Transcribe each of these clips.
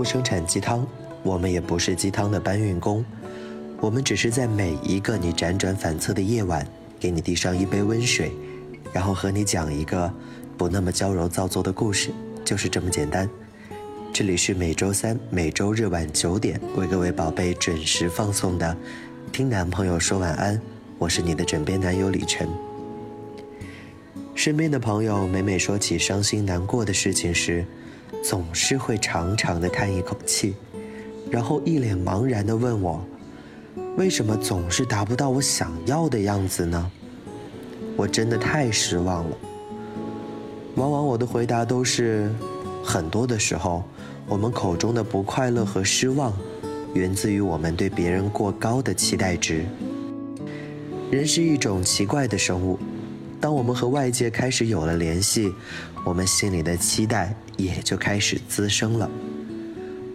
不生产鸡汤，我们也不是鸡汤的搬运工，我们只是在每一个你辗转反侧的夜晚，给你递上一杯温水，然后和你讲一个不那么娇柔造作的故事，就是这么简单。这里是每周三、每周日晚九点为各位宝贝准时放送的《听男朋友说晚安》，我是你的枕边男友李晨。身边的朋友每每说起伤心难过的事情时，总是会长长的叹一口气，然后一脸茫然的问我：“为什么总是达不到我想要的样子呢？”我真的太失望了。往往我的回答都是：很多的时候，我们口中的不快乐和失望，源自于我们对别人过高的期待值。人是一种奇怪的生物。当我们和外界开始有了联系，我们心里的期待也就开始滋生了。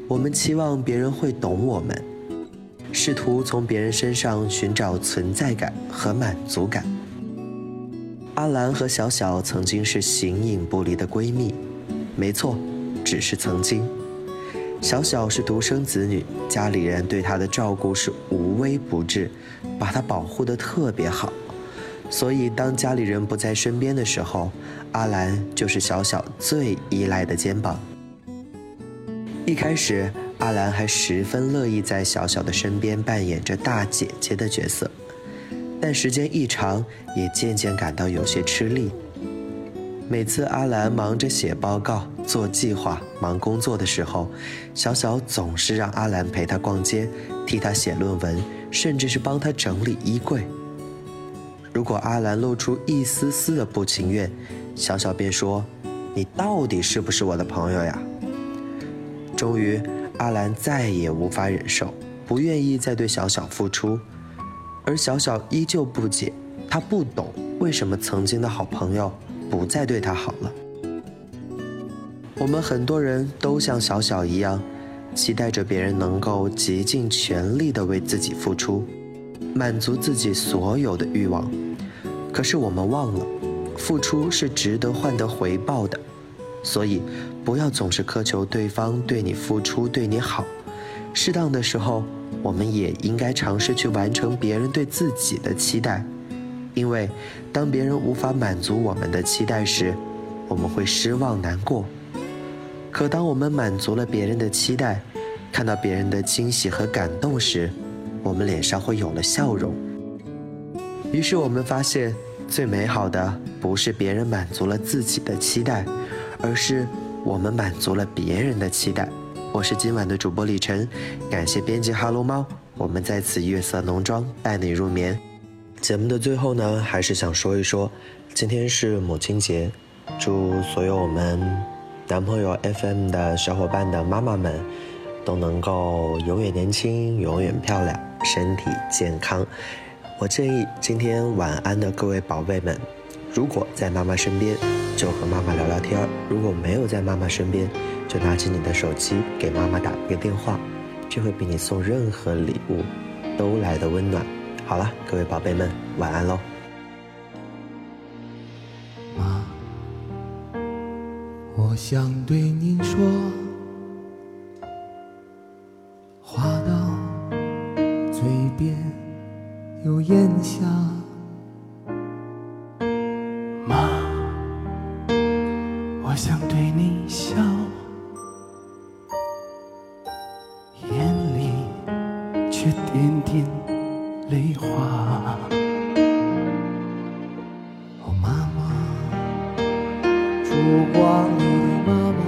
我们期望别人会懂我们，试图从别人身上寻找存在感和满足感。阿兰和小小曾经是形影不离的闺蜜，没错，只是曾经。小小是独生子女，家里人对她的照顾是无微不至，把她保护得特别好。所以，当家里人不在身边的时候，阿兰就是小小最依赖的肩膀。一开始，阿兰还十分乐意在小小的身边扮演着大姐姐的角色，但时间一长，也渐渐感到有些吃力。每次阿兰忙着写报告、做计划、忙工作的时候，小小总是让阿兰陪她逛街，替她写论文，甚至是帮她整理衣柜。如果阿兰露出一丝丝的不情愿，小小便说：“你到底是不是我的朋友呀？”终于，阿兰再也无法忍受，不愿意再对小小付出，而小小依旧不解，他不懂为什么曾经的好朋友不再对他好了。我们很多人都像小小一样，期待着别人能够竭尽全力地为自己付出，满足自己所有的欲望。可是我们忘了，付出是值得换得回报的，所以不要总是苛求对方对你付出、对你好。适当的时候，我们也应该尝试去完成别人对自己的期待，因为当别人无法满足我们的期待时，我们会失望难过。可当我们满足了别人的期待，看到别人的惊喜和感动时，我们脸上会有了笑容。于是我们发现，最美好的不是别人满足了自己的期待，而是我们满足了别人的期待。我是今晚的主播李晨，感谢编辑哈喽猫，我们在此月色浓妆伴你入眠。节目的最后呢，还是想说一说，今天是母亲节，祝所有我们男朋友 FM 的小伙伴的妈妈们，都能够永远年轻，永远漂亮，身体健康。我建议今天晚安的各位宝贝们，如果在妈妈身边，就和妈妈聊聊天；如果没有在妈妈身边，就拿起你的手机给妈妈打一个电话，这会比你送任何礼物都来的温暖。好了，各位宝贝们，晚安喽。妈，我想对您说，有烟霞，妈，我想对你笑，眼里却点点泪花。哦，妈妈，烛光里的妈妈，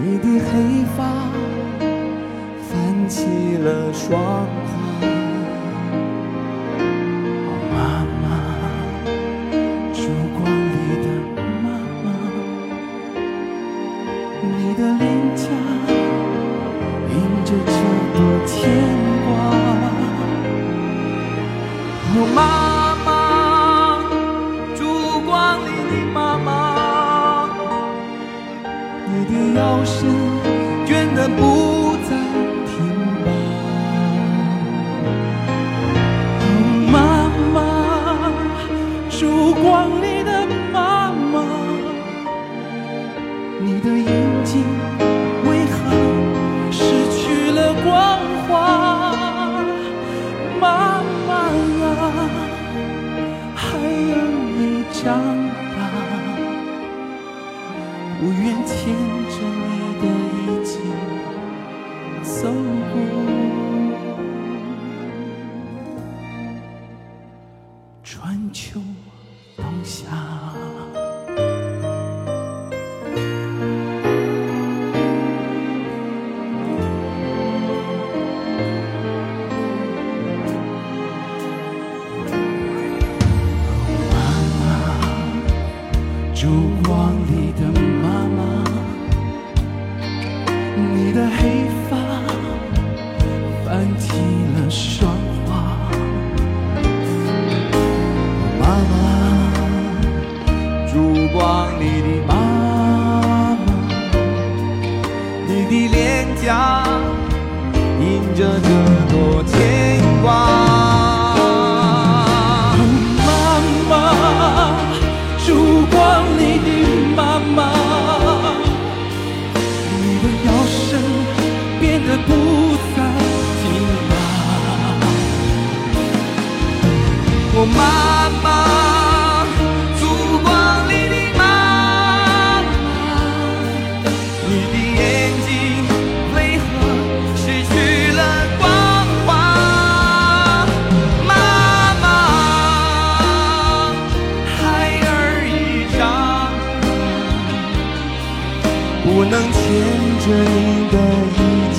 你的黑发泛起了霜。妈妈，烛光里的妈妈，你的腰身春秋冬夏 good. 不能牵着你的衣